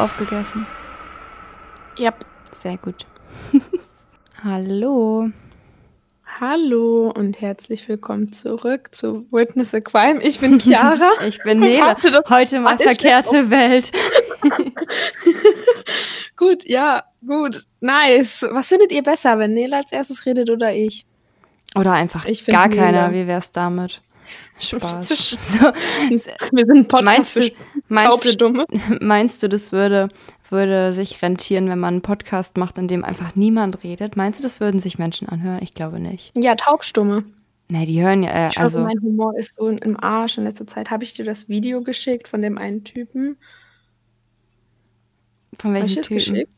aufgegessen? Yep. Sehr gut. Hallo. Hallo und herzlich willkommen zurück zu Witness a Crime. Ich bin Chiara. ich bin Nele. Heute mal verkehrte Welt. gut, ja, gut. Nice. Was findet ihr besser, wenn Nele als erstes redet oder ich? Oder einfach ich gar keiner. Wie wär's damit? Spaß. so. Wir sind Podcast meinst du, meinst, du, meinst du, das würde, würde sich rentieren, wenn man einen Podcast macht, in dem einfach niemand redet? Meinst du, das würden sich Menschen anhören? Ich glaube nicht. Ja, Taubstumme. Nee, die hören ja. Äh, ich also mein Humor ist so im Arsch. In letzter Zeit habe ich dir das Video geschickt von dem einen Typen. Von welchem Typen? Geschickt?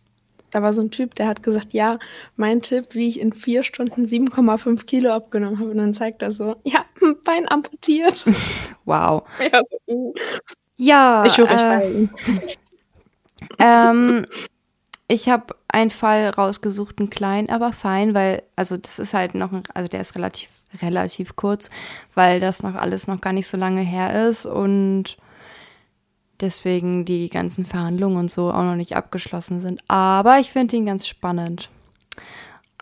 Da war so ein Typ, der hat gesagt, ja, mein Tipp, wie ich in vier Stunden 7,5 Kilo abgenommen habe. Und dann zeigt er so, ja, Bein amputiert. Wow. Ja, so, uh. Ja ich ich äh, ihn. ähm, ich habe einen Fall rausgesucht, einen kleinen, aber fein, weil, also das ist halt noch, ein, also der ist relativ, relativ kurz, weil das noch alles noch gar nicht so lange her ist und deswegen die ganzen Verhandlungen und so auch noch nicht abgeschlossen sind. Aber ich finde ihn ganz spannend.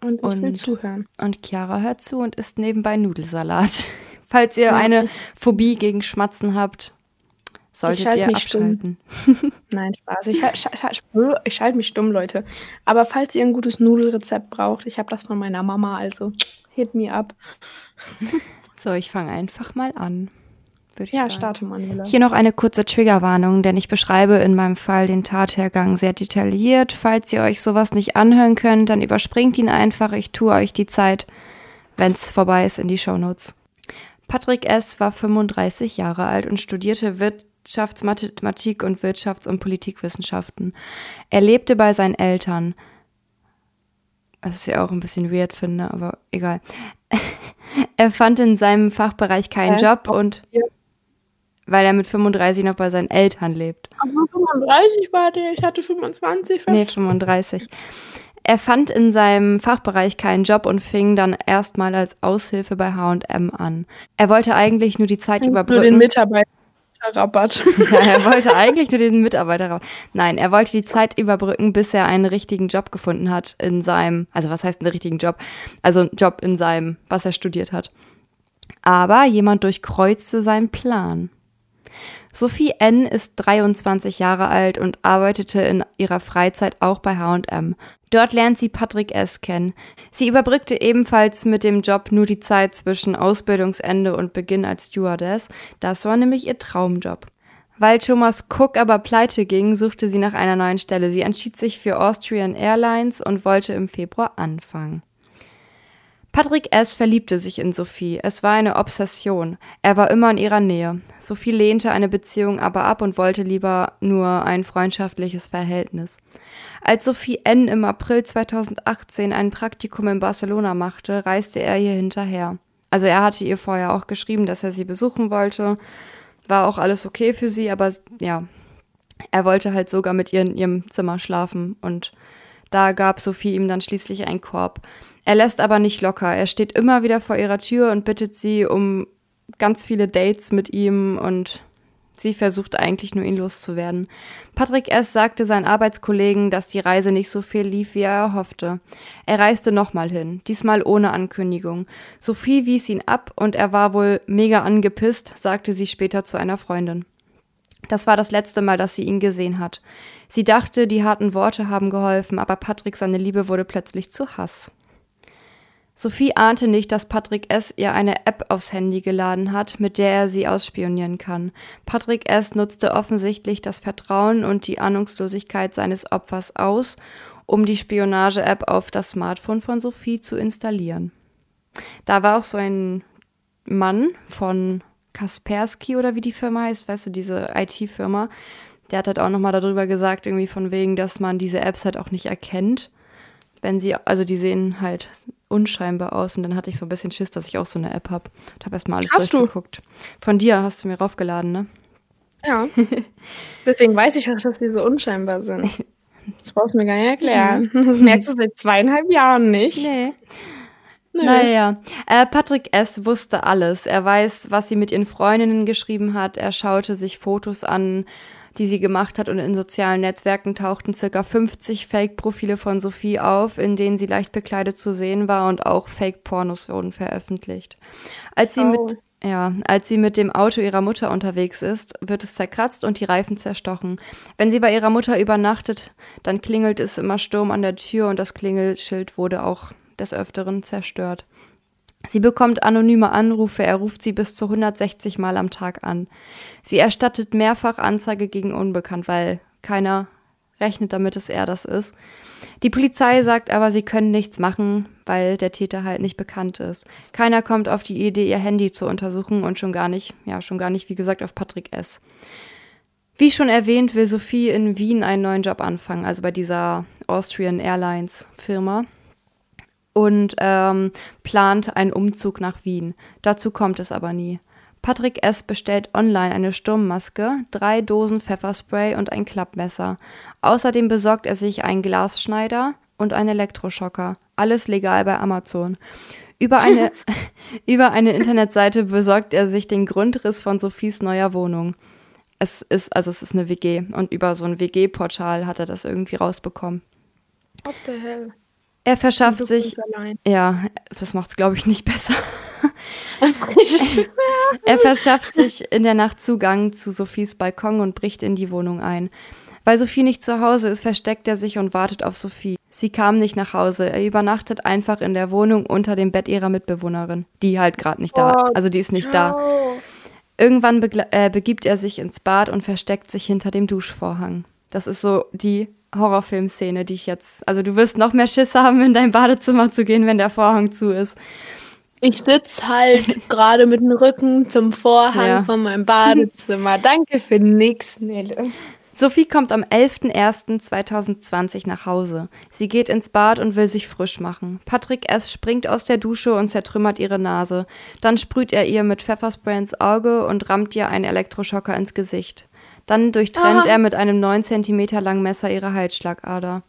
Und ich und, will zuhören. Und Chiara hört zu und isst nebenbei Nudelsalat. Falls ihr ja, eine Phobie gegen Schmatzen habt, solltet ihr abschalten. Nein, Spaß. Ich, ich, ich schalte mich stumm, Leute. Aber falls ihr ein gutes Nudelrezept braucht, ich habe das von meiner Mama, also hit me up. So, ich fange einfach mal an würde ich ja, sagen. Starte Manuela. Hier noch eine kurze Triggerwarnung, denn ich beschreibe in meinem Fall den Tathergang sehr detailliert. Falls ihr euch sowas nicht anhören könnt, dann überspringt ihn einfach. Ich tue euch die Zeit, wenn es vorbei ist, in die Shownotes. Patrick S. war 35 Jahre alt und studierte Wirtschaftsmathematik und Wirtschafts- und Politikwissenschaften. Er lebte bei seinen Eltern. Was ich ja auch ein bisschen weird finde, aber egal. er fand in seinem Fachbereich keinen äh, Job und ja weil er mit 35 noch bei seinen Eltern lebt. Ach so, 35 war der, ich hatte 25. 50. Nee, 35. Er fand in seinem Fachbereich keinen Job und fing dann erstmal als Aushilfe bei H&M an. Er wollte eigentlich nur die Zeit überbrücken. Nur den Mitarbeiterrabatt. ja, er wollte eigentlich nur den Mitarbeiterrabatt. Nein, er wollte die Zeit überbrücken, bis er einen richtigen Job gefunden hat in seinem, also was heißt einen richtigen Job? Also einen Job in seinem, was er studiert hat. Aber jemand durchkreuzte seinen Plan. Sophie N. ist 23 Jahre alt und arbeitete in ihrer Freizeit auch bei HM. Dort lernt sie Patrick S. kennen. Sie überbrückte ebenfalls mit dem Job nur die Zeit zwischen Ausbildungsende und Beginn als Stewardess. Das war nämlich ihr Traumjob. Weil Thomas Cook aber pleite ging, suchte sie nach einer neuen Stelle. Sie entschied sich für Austrian Airlines und wollte im Februar anfangen. Patrick S. verliebte sich in Sophie. Es war eine Obsession. Er war immer in ihrer Nähe. Sophie lehnte eine Beziehung aber ab und wollte lieber nur ein freundschaftliches Verhältnis. Als Sophie N. im April 2018 ein Praktikum in Barcelona machte, reiste er ihr hinterher. Also er hatte ihr vorher auch geschrieben, dass er sie besuchen wollte. War auch alles okay für sie, aber ja, er wollte halt sogar mit ihr in ihrem Zimmer schlafen und da gab Sophie ihm dann schließlich einen Korb. Er lässt aber nicht locker. Er steht immer wieder vor ihrer Tür und bittet sie um ganz viele Dates mit ihm und sie versucht eigentlich nur ihn loszuwerden. Patrick S. sagte seinen Arbeitskollegen, dass die Reise nicht so viel lief, wie er hoffte. Er reiste nochmal hin, diesmal ohne Ankündigung. Sophie wies ihn ab und er war wohl mega angepisst, sagte sie später zu einer Freundin. Das war das letzte Mal, dass sie ihn gesehen hat. Sie dachte, die harten Worte haben geholfen, aber Patrick seine Liebe wurde plötzlich zu Hass. Sophie ahnte nicht, dass Patrick S. ihr eine App aufs Handy geladen hat, mit der er sie ausspionieren kann. Patrick S. nutzte offensichtlich das Vertrauen und die Ahnungslosigkeit seines Opfers aus, um die Spionage-App auf das Smartphone von Sophie zu installieren. Da war auch so ein Mann von Kaspersky oder wie die Firma heißt, weißt du, diese IT-Firma, der hat halt auch nochmal darüber gesagt, irgendwie von wegen, dass man diese Apps halt auch nicht erkennt, wenn sie, also die sehen halt unscheinbar aus und dann hatte ich so ein bisschen Schiss, dass ich auch so eine App habe. Ich habe erstmal alles hast durchgeguckt. Du? Von dir hast du mir raufgeladen, ne? Ja. Deswegen weiß ich auch, dass die so unscheinbar sind. Das brauchst du mir gar nicht erklären. Das merkst du seit zweieinhalb Jahren nicht. Nee. Nö. Naja, äh, Patrick S. wusste alles. Er weiß, was sie mit ihren Freundinnen geschrieben hat. Er schaute sich Fotos an, die sie gemacht hat und in sozialen Netzwerken tauchten circa 50 Fake-Profile von Sophie auf, in denen sie leicht bekleidet zu sehen war und auch Fake-Pornos wurden veröffentlicht. Als sie oh. mit ja, als sie mit dem Auto ihrer Mutter unterwegs ist, wird es zerkratzt und die Reifen zerstochen. Wenn sie bei ihrer Mutter übernachtet, dann klingelt es immer Sturm an der Tür und das Klingelschild wurde auch des Öfteren zerstört. Sie bekommt anonyme Anrufe, er ruft sie bis zu 160 Mal am Tag an. Sie erstattet mehrfach Anzeige gegen Unbekannt, weil keiner rechnet damit, dass er das ist. Die Polizei sagt aber, sie können nichts machen, weil der Täter halt nicht bekannt ist. Keiner kommt auf die Idee, ihr Handy zu untersuchen und schon gar nicht, ja, schon gar nicht, wie gesagt, auf Patrick S. Wie schon erwähnt, will Sophie in Wien einen neuen Job anfangen, also bei dieser Austrian Airlines Firma. Und ähm, plant einen Umzug nach Wien. Dazu kommt es aber nie. Patrick S. bestellt online eine Sturmmaske, drei Dosen Pfefferspray und ein Klappmesser. Außerdem besorgt er sich einen Glasschneider und einen Elektroschocker. Alles legal bei Amazon. Über eine, über eine Internetseite besorgt er sich den Grundriss von Sophies neuer Wohnung. Es ist, also es ist eine WG und über so ein WG-Portal hat er das irgendwie rausbekommen. What the hell? Er verschafft sich. Ja, das macht es, glaube ich, nicht besser. er verschafft sich in der Nacht Zugang zu Sophies Balkon und bricht in die Wohnung ein. Weil Sophie nicht zu Hause ist, versteckt er sich und wartet auf Sophie. Sie kam nicht nach Hause. Er übernachtet einfach in der Wohnung unter dem Bett ihrer Mitbewohnerin, die halt gerade nicht da, oh, also die ist nicht da. Irgendwann äh, begibt er sich ins Bad und versteckt sich hinter dem Duschvorhang. Das ist so die Horrorfilmszene, die ich jetzt, also du wirst noch mehr Schiss haben, in dein Badezimmer zu gehen, wenn der Vorhang zu ist. Ich sitze halt gerade mit dem Rücken zum Vorhang ja. von meinem Badezimmer. Danke für nix, Nele. Sophie kommt am 11.01.2020 nach Hause. Sie geht ins Bad und will sich frisch machen. Patrick S. springt aus der Dusche und zertrümmert ihre Nase. Dann sprüht er ihr mit Pfefferspray ins Auge und rammt ihr einen Elektroschocker ins Gesicht. Dann durchtrennt ah. er mit einem 9 cm langen Messer ihre Halsschlagader.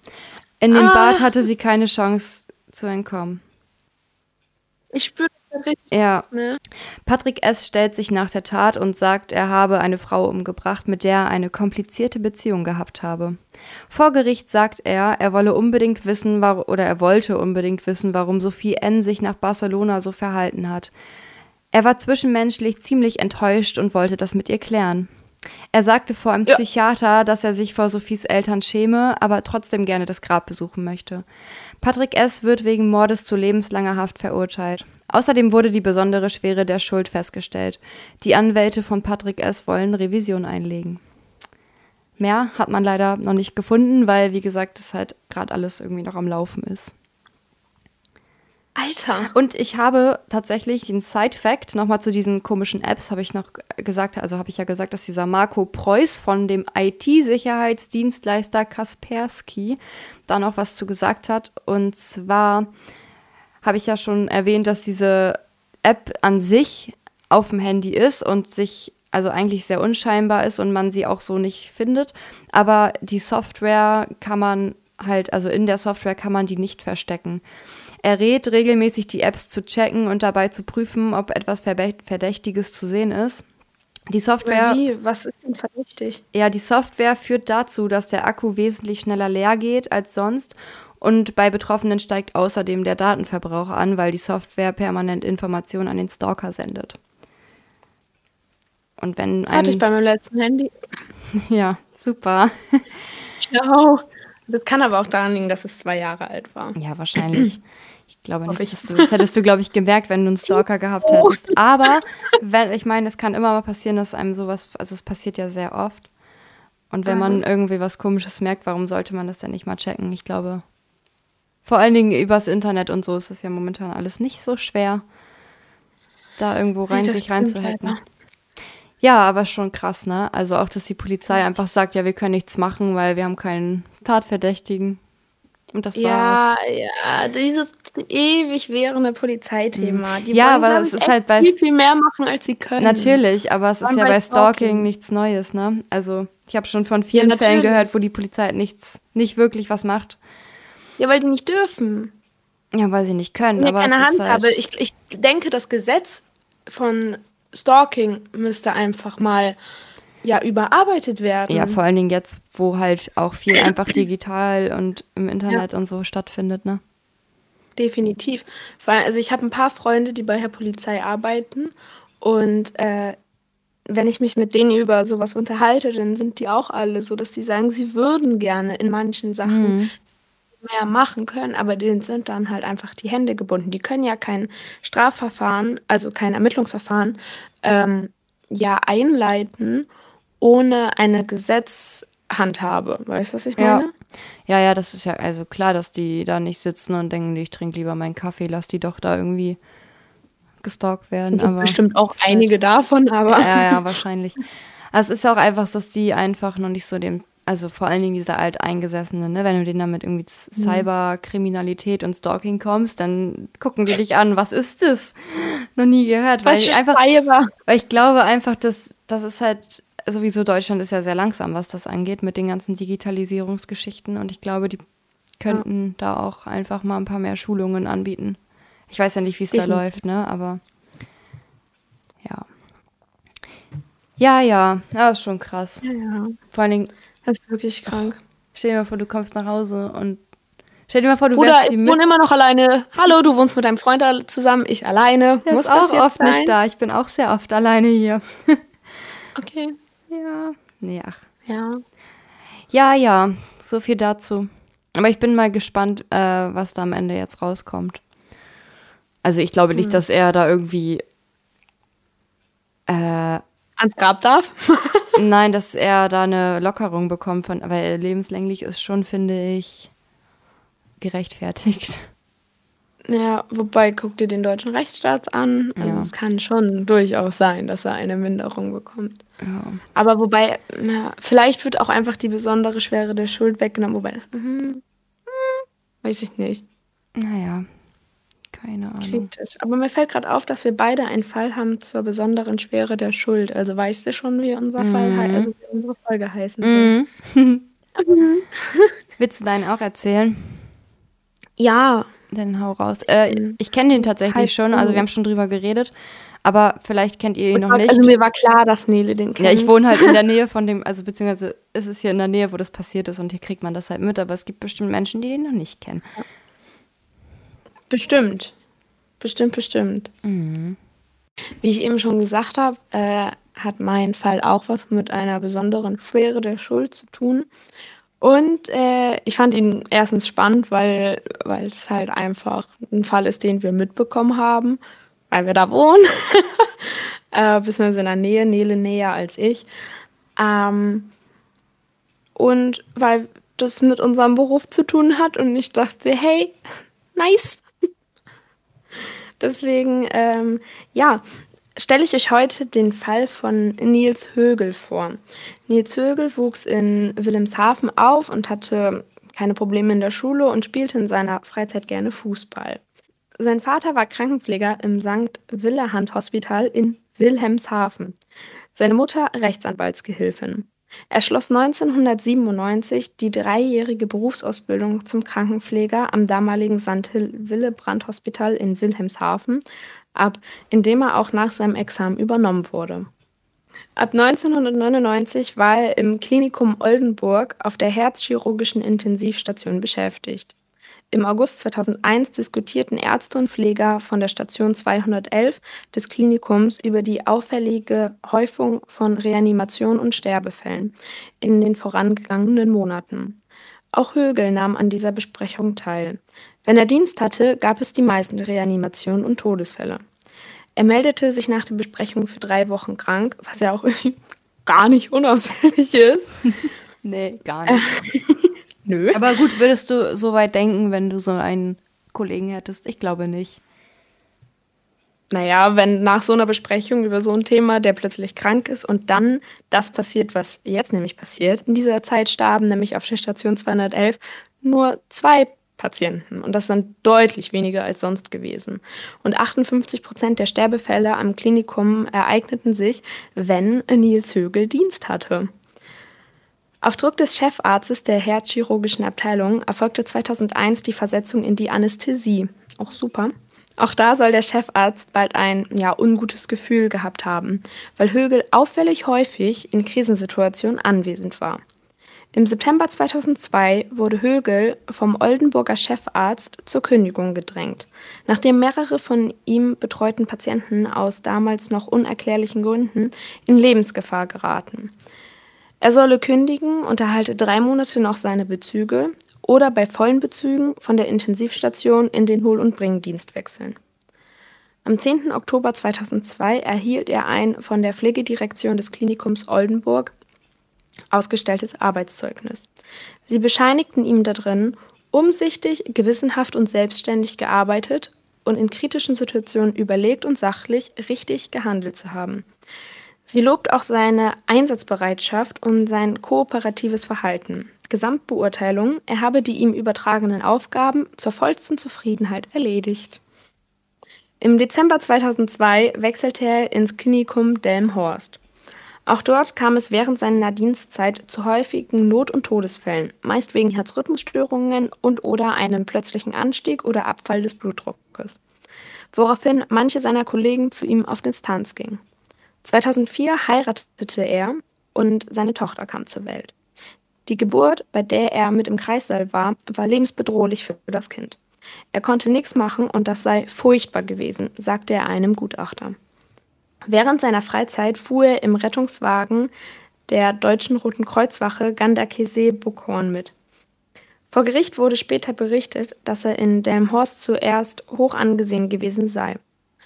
In dem ah. Bad hatte sie keine Chance zu entkommen. Ich spüre das richtig. Ja. Ne? Patrick S. stellt sich nach der Tat und sagt, er habe eine Frau umgebracht, mit der er eine komplizierte Beziehung gehabt habe. Vor Gericht sagt er, er wolle unbedingt wissen, oder er wollte unbedingt wissen, warum Sophie N. sich nach Barcelona so verhalten hat. Er war zwischenmenschlich ziemlich enttäuscht und wollte das mit ihr klären. Er sagte vor einem ja. Psychiater, dass er sich vor Sophies Eltern schäme, aber trotzdem gerne das Grab besuchen möchte. Patrick S. wird wegen Mordes zu lebenslanger Haft verurteilt. Außerdem wurde die besondere Schwere der Schuld festgestellt. Die Anwälte von Patrick S. wollen Revision einlegen. Mehr hat man leider noch nicht gefunden, weil, wie gesagt, es halt gerade alles irgendwie noch am Laufen ist. Alter. Und ich habe tatsächlich den Side-Fact nochmal zu diesen komischen Apps, habe ich noch gesagt, also habe ich ja gesagt, dass dieser Marco Preuß von dem IT-Sicherheitsdienstleister Kaspersky da noch was zu gesagt hat. Und zwar habe ich ja schon erwähnt, dass diese App an sich auf dem Handy ist und sich also eigentlich sehr unscheinbar ist und man sie auch so nicht findet. Aber die Software kann man halt, also in der Software kann man die nicht verstecken. Er rät regelmäßig, die Apps zu checken und dabei zu prüfen, ob etwas Verdächtiges zu sehen ist. Die Software. Wie? Was ist denn verdächtig? Ja, die Software führt dazu, dass der Akku wesentlich schneller leer geht als sonst. Und bei Betroffenen steigt außerdem der Datenverbrauch an, weil die Software permanent Informationen an den Stalker sendet. Und wenn ein. Hatte ich bei meinem letzten Handy. ja, super. Ciao. Das kann aber auch daran liegen, dass es zwei Jahre alt war. Ja, wahrscheinlich. Ich glaube nicht, dass du, das hättest du, glaube ich, gemerkt, wenn du einen Stalker gehabt hättest. Aber, wenn, ich meine, es kann immer mal passieren, dass einem sowas, also es passiert ja sehr oft. Und wenn man irgendwie was Komisches merkt, warum sollte man das denn nicht mal checken? Ich glaube, vor allen Dingen übers Internet und so ist es ja momentan alles nicht so schwer, da irgendwo rein, sich reinzuhacken. Halt, ja, aber schon krass, ne? Also auch, dass die Polizei einfach sagt, ja, wir können nichts machen, weil wir haben keinen Tatverdächtigen. Und das ja, war's. Ja, dieses ewig währende Polizeithema. Die ja, aber es ist halt bei viel, viel mehr machen, als sie können. Natürlich, aber es ist ja bei Stalking, Stalking, nichts Neues, ne? Also, ich habe schon von vielen ja, Fällen gehört, wo die Polizei nichts, nicht wirklich was macht. Ja, weil die nicht dürfen. Ja, weil sie nicht können. Ja, aber keine Handhabe. Halt ich, ich denke, das Gesetz von Stalking müsste einfach mal ja überarbeitet werden. Ja, vor allen Dingen jetzt, wo halt auch viel einfach digital und im Internet ja. und so stattfindet, ne? Definitiv. Also ich habe ein paar Freunde, die bei der Polizei arbeiten und äh, wenn ich mich mit denen über sowas unterhalte, dann sind die auch alle so, dass die sagen, sie würden gerne in manchen Sachen mhm. mehr machen können, aber denen sind dann halt einfach die Hände gebunden. Die können ja kein Strafverfahren, also kein Ermittlungsverfahren, ähm, ja einleiten ohne eine Gesetzhandhabe. Weißt du, was ich meine? Ja. ja, ja, das ist ja also klar, dass die da nicht sitzen und denken, ich trinke lieber meinen Kaffee, lass die doch da irgendwie gestalkt werden. Aber bestimmt auch einige halt, davon, aber. Ja, ja, wahrscheinlich. Also es ist auch einfach, dass die einfach noch nicht so den, also vor allen Dingen diese Alteingesessenen, ne? wenn du denen damit irgendwie mhm. Cyberkriminalität und Stalking kommst, dann gucken die dich an, was ist das? Noch nie gehört. Weil ich, einfach, weil ich glaube einfach, dass das ist halt sowieso Deutschland ist ja sehr langsam, was das angeht mit den ganzen Digitalisierungsgeschichten und ich glaube, die könnten ja. da auch einfach mal ein paar mehr Schulungen anbieten. Ich weiß ja nicht, wie es da läuft, ne? Aber ja. Ja, ja, das ist schon krass. Ja, ja. Vor allen Dingen. Das ist wirklich krank. Stell dir mal vor, du kommst nach Hause und Stell dir mal vor, du Bruder, wärst ich wohne immer noch alleine. Hallo, du wohnst mit deinem Freund zusammen, ich alleine. Der Muss ist auch oft sein? nicht da. Ich bin auch sehr oft alleine hier. okay. Ja. Nee, ach. Ja. Ja, ja. So viel dazu. Aber ich bin mal gespannt, äh, was da am Ende jetzt rauskommt. Also ich glaube nicht, hm. dass er da irgendwie äh, ans Grab darf. nein, dass er da eine Lockerung bekommt, von, weil lebenslänglich ist schon, finde ich, gerechtfertigt. Ja, wobei guck dir den deutschen Rechtsstaat an. Also ja. es kann schon durchaus sein, dass er eine Minderung bekommt. Ja. Aber wobei, na, vielleicht wird auch einfach die besondere Schwere der Schuld weggenommen, wobei das, hm, weiß ich nicht. Naja, keine Ahnung. Kritisch. Aber mir fällt gerade auf, dass wir beide einen Fall haben zur besonderen Schwere der Schuld. Also weißt du schon, wie unser mhm. Fall, also wie unsere Folge heißen mhm. Willst du deinen auch erzählen? Ja. Dann hau raus. Äh, mhm. ich kenne den tatsächlich heißt schon, also wir haben schon drüber geredet. Aber vielleicht kennt ihr ihn noch nicht. Also mir war klar, dass Nele den kennt. Ja, ich wohne halt in der Nähe von dem, also beziehungsweise ist es hier in der Nähe, wo das passiert ist und hier kriegt man das halt mit. Aber es gibt bestimmt Menschen, die den noch nicht kennen. Bestimmt. Bestimmt, bestimmt. Mhm. Wie ich eben schon gesagt habe, äh, hat mein Fall auch was mit einer besonderen Schwere der Schuld zu tun. Und äh, ich fand ihn erstens spannend, weil, weil es halt einfach ein Fall ist, den wir mitbekommen haben, weil wir da wohnen. äh, beziehungsweise in der Nähe, Nele näher als ich. Ähm, und weil das mit unserem Beruf zu tun hat und ich dachte, hey, nice. Deswegen, ähm, ja, stelle ich euch heute den Fall von Nils Högel vor. Nils Högel wuchs in Wilhelmshaven auf und hatte keine Probleme in der Schule und spielte in seiner Freizeit gerne Fußball. Sein Vater war Krankenpfleger im St. Willehand Hospital in Wilhelmshaven. Seine Mutter Rechtsanwaltsgehilfin. Er schloss 1997 die dreijährige Berufsausbildung zum Krankenpfleger am damaligen St. Willebrand Hospital in Wilhelmshaven ab, in dem er auch nach seinem Examen übernommen wurde. Ab 1999 war er im Klinikum Oldenburg auf der herzchirurgischen Intensivstation beschäftigt. Im August 2001 diskutierten Ärzte und Pfleger von der Station 211 des Klinikums über die auffällige Häufung von Reanimation und Sterbefällen in den vorangegangenen Monaten. Auch Högel nahm an dieser Besprechung teil. Wenn er Dienst hatte, gab es die meisten Reanimationen und Todesfälle. Er meldete sich nach der Besprechung für drei Wochen krank, was ja auch gar nicht unauffällig ist. nee, gar nicht. Nö. Aber gut, würdest du so weit denken, wenn du so einen Kollegen hättest? Ich glaube nicht. Naja, wenn nach so einer Besprechung über so ein Thema, der plötzlich krank ist und dann das passiert, was jetzt nämlich passiert, in dieser Zeit starben nämlich auf der Station 211 nur zwei Patienten und das sind deutlich weniger als sonst gewesen. Und 58 Prozent der Sterbefälle am Klinikum ereigneten sich, wenn Nils Högel Dienst hatte. Auf Druck des Chefarztes der herzchirurgischen Abteilung erfolgte 2001 die Versetzung in die Anästhesie. Auch super. Auch da soll der Chefarzt bald ein ja, ungutes Gefühl gehabt haben, weil Högel auffällig häufig in Krisensituationen anwesend war. Im September 2002 wurde Högel vom Oldenburger Chefarzt zur Kündigung gedrängt, nachdem mehrere von ihm betreuten Patienten aus damals noch unerklärlichen Gründen in Lebensgefahr geraten. Er solle kündigen und erhalte drei Monate noch seine Bezüge oder bei vollen Bezügen von der Intensivstation in den Hol- und Bringdienst wechseln. Am 10. Oktober 2002 erhielt er ein von der Pflegedirektion des Klinikums Oldenburg ausgestelltes Arbeitszeugnis. Sie bescheinigten ihm darin, umsichtig, gewissenhaft und selbstständig gearbeitet und in kritischen Situationen überlegt und sachlich richtig gehandelt zu haben. Sie lobt auch seine Einsatzbereitschaft und sein kooperatives Verhalten. Gesamtbeurteilung, er habe die ihm übertragenen Aufgaben zur vollsten Zufriedenheit erledigt. Im Dezember 2002 wechselte er ins Klinikum Delmenhorst. Auch dort kam es während seiner Dienstzeit zu häufigen Not- und Todesfällen, meist wegen Herzrhythmusstörungen und/oder einem plötzlichen Anstieg oder Abfall des Blutdruckes, woraufhin manche seiner Kollegen zu ihm auf Distanz gingen. 2004 heiratete er und seine Tochter kam zur Welt. Die Geburt, bei der er mit im Kreissaal war, war lebensbedrohlich für das Kind. Er konnte nichts machen und das sei furchtbar gewesen, sagte er einem Gutachter. Während seiner Freizeit fuhr er im Rettungswagen der Deutschen Roten Kreuzwache Gandakesee-Buckhorn mit. Vor Gericht wurde später berichtet, dass er in Delmhorst zuerst hoch angesehen gewesen sei.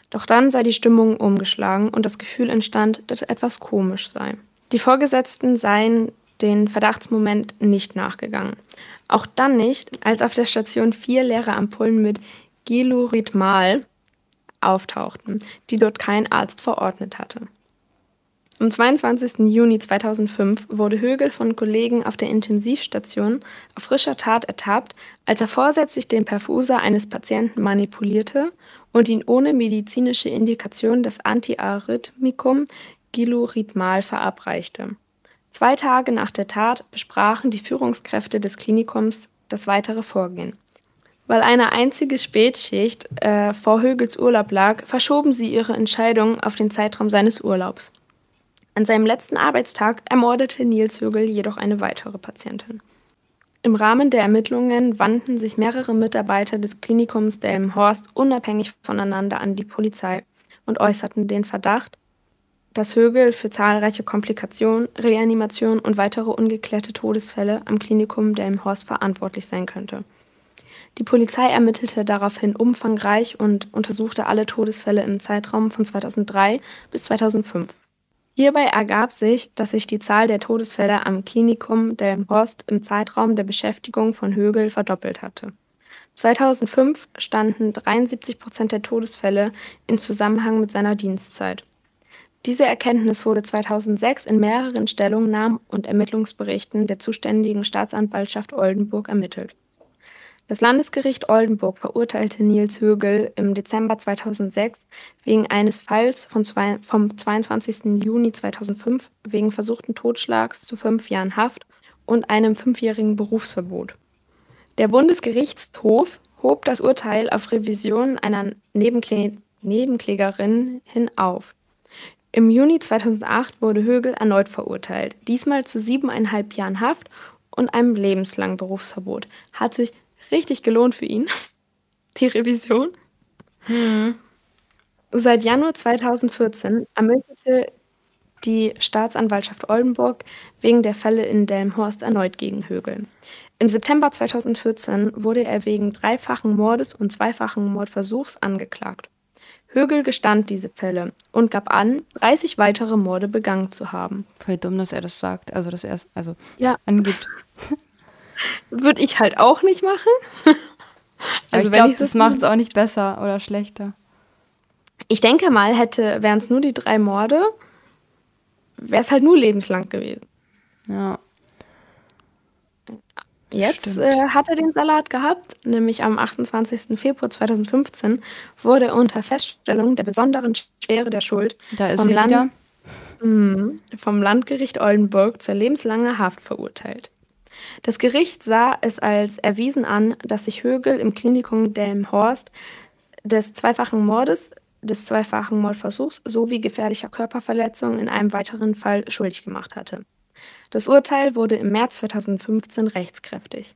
Doch dann sei die Stimmung umgeschlagen und das Gefühl entstand, dass etwas komisch sei. Die Vorgesetzten seien den Verdachtsmoment nicht nachgegangen. Auch dann nicht, als auf der Station vier leere Ampullen mit Gelurithmal auftauchten, die dort kein Arzt verordnet hatte. Am 22. Juni 2005 wurde Högel von Kollegen auf der Intensivstation auf frischer Tat ertappt, als er vorsätzlich den Perfuser eines Patienten manipulierte und ihn ohne medizinische Indikation das Antiarrhythmikum Gilurithmal verabreichte. Zwei Tage nach der Tat besprachen die Führungskräfte des Klinikums das weitere Vorgehen. Weil eine einzige Spätschicht äh, vor Högels Urlaub lag, verschoben sie ihre Entscheidung auf den Zeitraum seines Urlaubs. An seinem letzten Arbeitstag ermordete Nils Högel jedoch eine weitere Patientin. Im Rahmen der Ermittlungen wandten sich mehrere Mitarbeiter des Klinikums Delmenhorst unabhängig voneinander an die Polizei und äußerten den Verdacht, dass Högel für zahlreiche Komplikationen, Reanimationen und weitere ungeklärte Todesfälle am Klinikum Delmenhorst verantwortlich sein könnte. Die Polizei ermittelte daraufhin umfangreich und untersuchte alle Todesfälle im Zeitraum von 2003 bis 2005. Hierbei ergab sich, dass sich die Zahl der Todesfälle am Klinikum Delmenhorst im Zeitraum der Beschäftigung von Högel verdoppelt hatte. 2005 standen 73 Prozent der Todesfälle in Zusammenhang mit seiner Dienstzeit. Diese Erkenntnis wurde 2006 in mehreren Stellungnahmen und Ermittlungsberichten der zuständigen Staatsanwaltschaft Oldenburg ermittelt. Das Landesgericht Oldenburg verurteilte Nils Högel im Dezember 2006 wegen eines Falls von zwei, vom 22. Juni 2005 wegen versuchten Totschlags zu fünf Jahren Haft und einem fünfjährigen Berufsverbot. Der Bundesgerichtshof hob das Urteil auf Revision einer Nebenkle Nebenklägerin hin auf. Im Juni 2008 wurde Högel erneut verurteilt, diesmal zu siebeneinhalb Jahren Haft und einem lebenslangen Berufsverbot. Hat sich richtig gelohnt für ihn, die Revision. Hm. Seit Januar 2014 ermittelte die Staatsanwaltschaft Oldenburg wegen der Fälle in Delmhorst erneut gegen Högel. Im September 2014 wurde er wegen dreifachen Mordes und zweifachen Mordversuchs angeklagt. Högel gestand diese Fälle und gab an, 30 weitere Morde begangen zu haben. Voll dumm, dass er das sagt, also dass er es also ja. angibt. Würde ich halt auch nicht machen. also ich glaube, das macht es auch nicht besser oder schlechter. Ich denke mal, hätte, wären es nur die drei Morde, wäre es halt nur lebenslang gewesen. Ja. Jetzt äh, hat er den Salat gehabt, nämlich am 28. Februar 2015 wurde er unter Feststellung der besonderen Schwere der Schuld vom, Land, mh, vom Landgericht Oldenburg zur lebenslangen Haft verurteilt. Das Gericht sah es als erwiesen an, dass sich Högel im Klinikum Delmenhorst des zweifachen Mordes, des zweifachen Mordversuchs sowie gefährlicher Körperverletzung in einem weiteren Fall schuldig gemacht hatte. Das Urteil wurde im März 2015 rechtskräftig.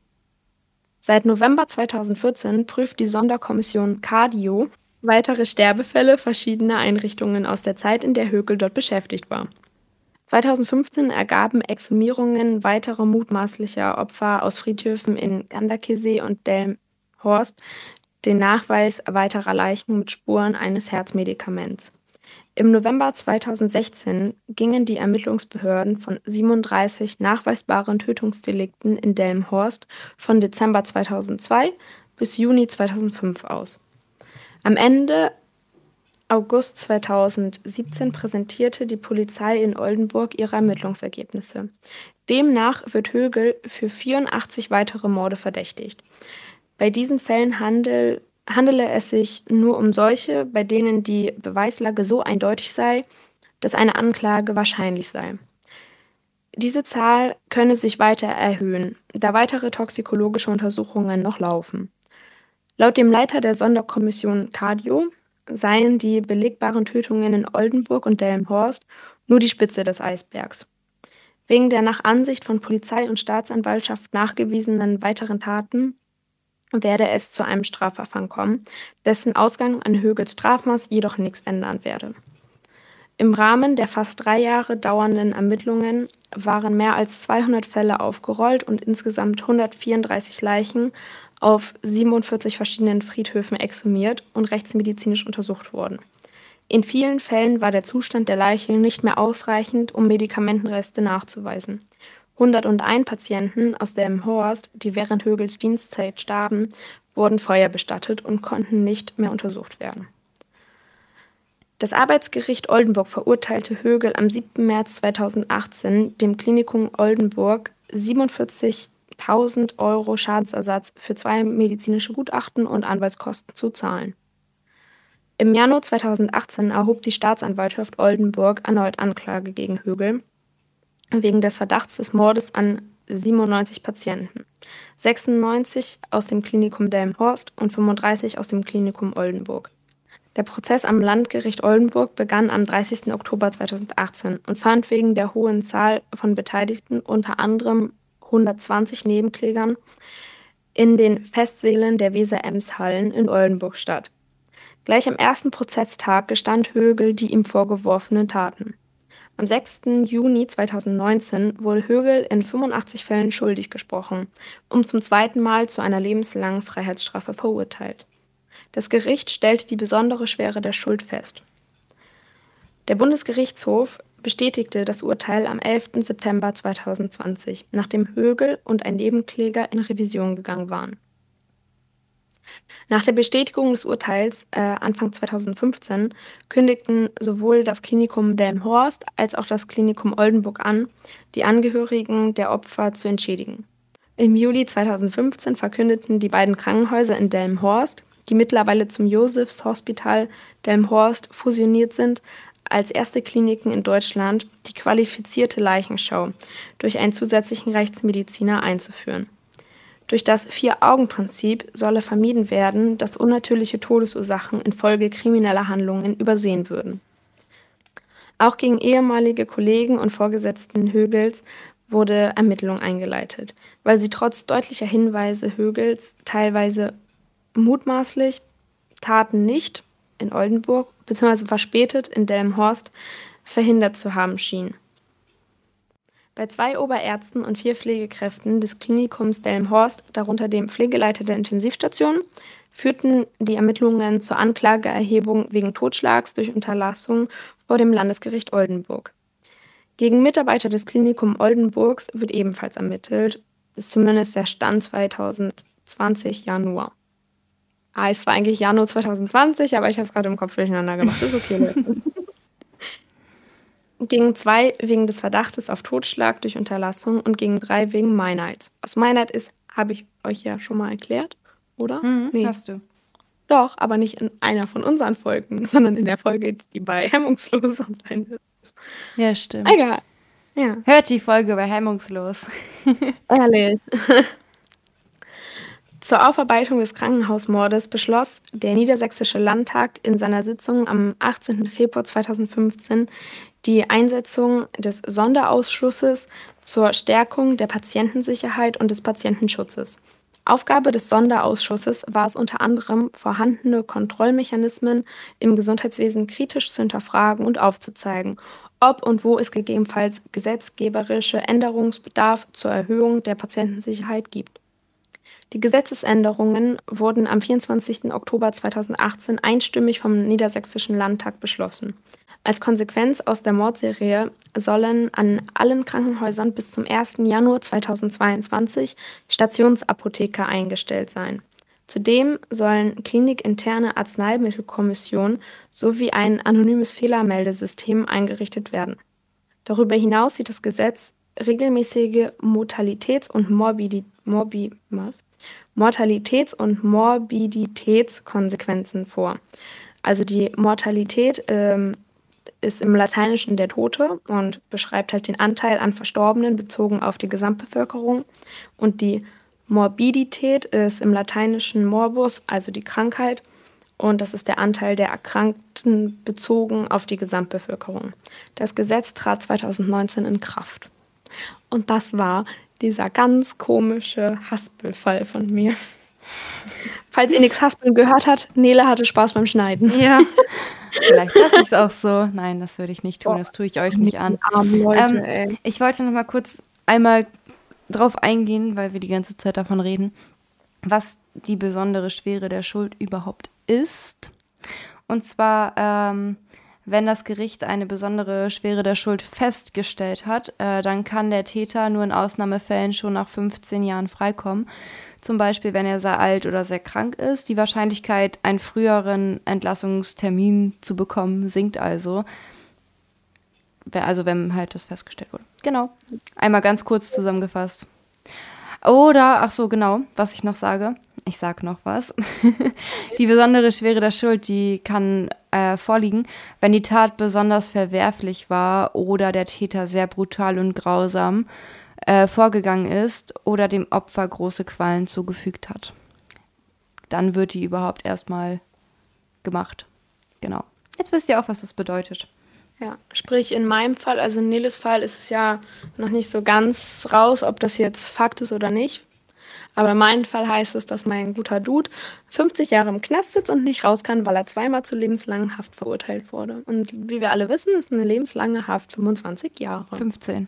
Seit November 2014 prüft die Sonderkommission Cardio weitere Sterbefälle verschiedener Einrichtungen aus der Zeit, in der Högel dort beschäftigt war. 2015 ergaben Exhumierungen weiterer mutmaßlicher Opfer aus Friedhöfen in Ganderkesee und Delmhorst den Nachweis weiterer Leichen mit Spuren eines Herzmedikaments. Im November 2016 gingen die Ermittlungsbehörden von 37 nachweisbaren Tötungsdelikten in Delmenhorst von Dezember 2002 bis Juni 2005 aus. Am Ende August 2017 präsentierte die Polizei in Oldenburg ihre Ermittlungsergebnisse. Demnach wird Högel für 84 weitere Morde verdächtigt. Bei diesen Fällen handel, handele es sich nur um solche, bei denen die Beweislage so eindeutig sei, dass eine Anklage wahrscheinlich sei. Diese Zahl könne sich weiter erhöhen, da weitere toxikologische Untersuchungen noch laufen. Laut dem Leiter der Sonderkommission Cardio seien die belegbaren Tötungen in Oldenburg und Delmenhorst nur die Spitze des Eisbergs. Wegen der nach Ansicht von Polizei und Staatsanwaltschaft nachgewiesenen weiteren Taten werde es zu einem Strafverfahren kommen, dessen Ausgang an Högels Strafmaß jedoch nichts ändern werde. Im Rahmen der fast drei Jahre dauernden Ermittlungen waren mehr als 200 Fälle aufgerollt und insgesamt 134 Leichen auf 47 verschiedenen Friedhöfen exhumiert und rechtsmedizinisch untersucht worden. In vielen Fällen war der Zustand der Leiche nicht mehr ausreichend, um Medikamentenreste nachzuweisen. 101 Patienten aus Delmenhorst, die während Högels Dienstzeit starben, wurden feuerbestattet und konnten nicht mehr untersucht werden. Das Arbeitsgericht Oldenburg verurteilte Högel am 7. März 2018 dem Klinikum Oldenburg 47 1000 Euro Schadensersatz für zwei medizinische Gutachten und Anwaltskosten zu zahlen. Im Januar 2018 erhob die Staatsanwaltschaft Oldenburg erneut Anklage gegen Högel wegen des Verdachts des Mordes an 97 Patienten, 96 aus dem Klinikum Delmenhorst und 35 aus dem Klinikum Oldenburg. Der Prozess am Landgericht Oldenburg begann am 30. Oktober 2018 und fand wegen der hohen Zahl von Beteiligten, unter anderem 120 Nebenklägern in den Festsälen der Weser-Ems-Hallen in Oldenburg statt. Gleich am ersten Prozesstag gestand Högel die ihm vorgeworfenen Taten. Am 6. Juni 2019 wurde Högel in 85 Fällen schuldig gesprochen und zum zweiten Mal zu einer lebenslangen Freiheitsstrafe verurteilt. Das Gericht stellte die besondere Schwere der Schuld fest. Der Bundesgerichtshof bestätigte das Urteil am 11. September 2020, nachdem Högel und ein Nebenkläger in Revision gegangen waren. Nach der Bestätigung des Urteils äh, Anfang 2015 kündigten sowohl das Klinikum Delmenhorst als auch das Klinikum Oldenburg an, die Angehörigen der Opfer zu entschädigen. Im Juli 2015 verkündeten die beiden Krankenhäuser in Delmenhorst, die mittlerweile zum Josephs Hospital Delmenhorst fusioniert sind, als erste Kliniken in Deutschland die qualifizierte Leichenschau durch einen zusätzlichen Rechtsmediziner einzuführen. Durch das Vier-Augen-Prinzip solle vermieden werden, dass unnatürliche Todesursachen infolge krimineller Handlungen übersehen würden. Auch gegen ehemalige Kollegen und Vorgesetzten Högels wurde Ermittlung eingeleitet, weil sie trotz deutlicher Hinweise Högels teilweise mutmaßlich Taten nicht in Oldenburg bzw. verspätet in Delmenhorst verhindert zu haben schien. Bei zwei Oberärzten und vier Pflegekräften des Klinikums Delmenhorst, darunter dem Pflegeleiter der Intensivstation, führten die Ermittlungen zur Anklageerhebung wegen Totschlags durch Unterlassung vor dem Landesgericht Oldenburg. Gegen Mitarbeiter des Klinikum Oldenburgs wird ebenfalls ermittelt, ist zumindest der Stand 2020 Januar. Ah, es war eigentlich Januar 2020, aber ich habe es gerade im Kopf durcheinander gemacht. Ist okay, Leute. gegen zwei wegen des Verdachtes auf Totschlag durch Unterlassung und gegen drei wegen Meinheit. Was Meinheit ist, habe ich euch ja schon mal erklärt, oder? Mhm, nee. Hast du. Doch, aber nicht in einer von unseren Folgen, sondern in der Folge, die bei Hemmungslos online ist. Ja, stimmt. Egal. Ja. Hört die Folge bei Hemmungslos. Ehrlich. Zur Aufarbeitung des Krankenhausmordes beschloss der Niedersächsische Landtag in seiner Sitzung am 18. Februar 2015 die Einsetzung des Sonderausschusses zur Stärkung der Patientensicherheit und des Patientenschutzes. Aufgabe des Sonderausschusses war es unter anderem, vorhandene Kontrollmechanismen im Gesundheitswesen kritisch zu hinterfragen und aufzuzeigen, ob und wo es gegebenenfalls gesetzgeberische Änderungsbedarf zur Erhöhung der Patientensicherheit gibt. Die Gesetzesänderungen wurden am 24. Oktober 2018 einstimmig vom Niedersächsischen Landtag beschlossen. Als Konsequenz aus der Mordserie sollen an allen Krankenhäusern bis zum 1. Januar 2022 Stationsapotheker eingestellt sein. Zudem sollen klinikinterne Arzneimittelkommissionen sowie ein anonymes Fehlermeldesystem eingerichtet werden. Darüber hinaus sieht das Gesetz regelmäßige Mortalitäts- und Morbidi Morbi Mortalitäts- und Morbiditätskonsequenzen vor. Also die Mortalität ähm, ist im Lateinischen der Tote und beschreibt halt den Anteil an Verstorbenen bezogen auf die Gesamtbevölkerung. Und die Morbidität ist im Lateinischen Morbus, also die Krankheit. Und das ist der Anteil der Erkrankten bezogen auf die Gesamtbevölkerung. Das Gesetz trat 2019 in Kraft. Und das war dieser ganz komische Haspel-Fall von mir. Falls ihr nichts Haspeln gehört habt, Nele hatte Spaß beim Schneiden. Ja. Vielleicht lasse ich es auch so. Nein, das würde ich nicht tun. Das tue ich euch nicht an. Leute, ähm, ich wollte noch mal kurz einmal drauf eingehen, weil wir die ganze Zeit davon reden, was die besondere Schwere der Schuld überhaupt ist. Und zwar ähm, wenn das Gericht eine besondere Schwere der Schuld festgestellt hat, äh, dann kann der Täter nur in Ausnahmefällen schon nach 15 Jahren freikommen. Zum Beispiel, wenn er sehr alt oder sehr krank ist. Die Wahrscheinlichkeit, einen früheren Entlassungstermin zu bekommen, sinkt also. Also wenn halt das festgestellt wurde. Genau. Einmal ganz kurz zusammengefasst. Oder, ach so, genau, was ich noch sage. Ich sage noch was. die besondere Schwere der Schuld, die kann äh, vorliegen, wenn die Tat besonders verwerflich war oder der Täter sehr brutal und grausam äh, vorgegangen ist oder dem Opfer große Qualen zugefügt hat. Dann wird die überhaupt erstmal gemacht. Genau. Jetzt wisst ihr auch, was das bedeutet. Ja, sprich in meinem Fall, also in Neles Fall ist es ja noch nicht so ganz raus, ob das jetzt Fakt ist oder nicht. Aber in meinem Fall heißt es, dass mein guter Dude 50 Jahre im Knast sitzt und nicht raus kann, weil er zweimal zu lebenslangen Haft verurteilt wurde. Und wie wir alle wissen, ist eine lebenslange Haft 25 Jahre. 15.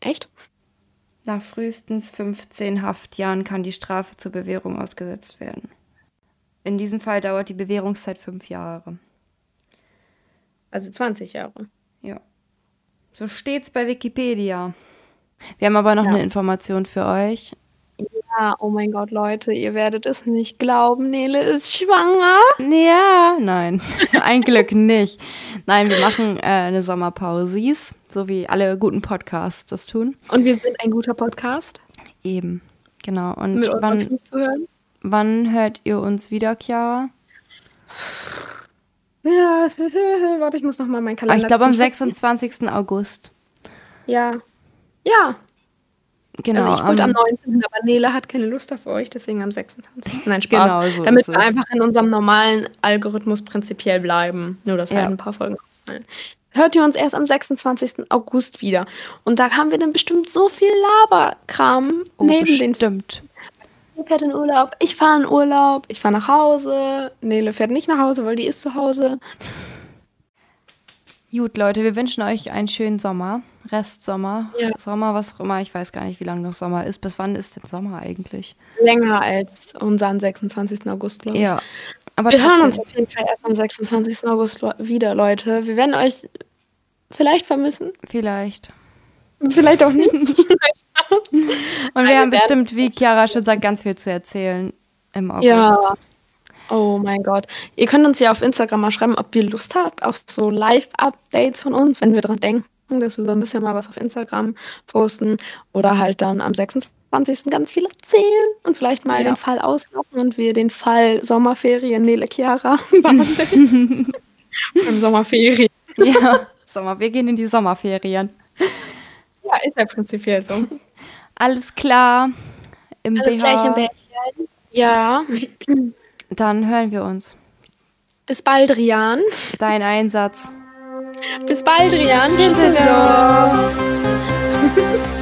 Echt? Nach frühestens 15 Haftjahren kann die Strafe zur Bewährung ausgesetzt werden. In diesem Fall dauert die Bewährungszeit fünf Jahre. Also 20 Jahre. Ja. So steht's bei Wikipedia. Wir haben aber noch ja. eine Information für euch. Ja, oh mein Gott, Leute, ihr werdet es nicht glauben. Nele ist schwanger. Ja, nein, ein Glück nicht. Nein, wir machen äh, eine Sommerpause, so wie alle guten Podcasts das tun. Und wir sind ein guter Podcast. Eben, genau. Und Mit wann, wann hört ihr uns wieder, Chiara? Ja, warte, ich muss noch mal meinen Kalender. Ah, ich glaube am 26. August. Ja. Ja. Genau. Also ich wollte am 19. aber Nele hat keine Lust auf euch, deswegen am 26. Nein, Spaß. Genau so Damit wir einfach in unserem normalen Algorithmus prinzipiell bleiben. Nur, dass ja. halt ein paar Folgen ausfallen. Hört ihr uns erst am 26. August wieder. Und da haben wir dann bestimmt so viel Laberkram oh, neben bestimmt. den Nele fährt in Urlaub, ich fahre in Urlaub, ich fahre nach Hause. Nele fährt nicht nach Hause, weil die ist zu Hause. Gut, Leute, wir wünschen euch einen schönen Sommer. Restsommer. Ja. Sommer, was auch immer. Ich weiß gar nicht, wie lange noch Sommer ist. Bis wann ist denn Sommer eigentlich? Länger als unseren 26. August, glaube ich. Ja. Aber wir hören uns auf jeden Fall erst am 26. August wieder, Leute. Wir werden euch vielleicht vermissen. Vielleicht. Vielleicht auch nicht. Und wir haben bestimmt, wie Chiara schon sagt, ganz viel zu erzählen im August. Ja. Oh mein Gott. Ihr könnt uns ja auf Instagram mal schreiben, ob ihr Lust habt auf so Live-Updates von uns, wenn wir dran denken, dass wir so ein bisschen mal was auf Instagram posten oder halt dann am 26. ganz viel erzählen und vielleicht mal ja. den Fall auslassen und wir den Fall Sommerferien Nele Chiara behandeln. Im Sommerferien. Ja, Sommer, wir gehen in die Sommerferien. Ja, ist ja prinzipiell so. Alles klar. Im Alles BH. gleich im Bärchen. Ja. Dann hören wir uns. Bis bald, Rian. Dein Einsatz. Bis bald, Rian. Düsseldorf.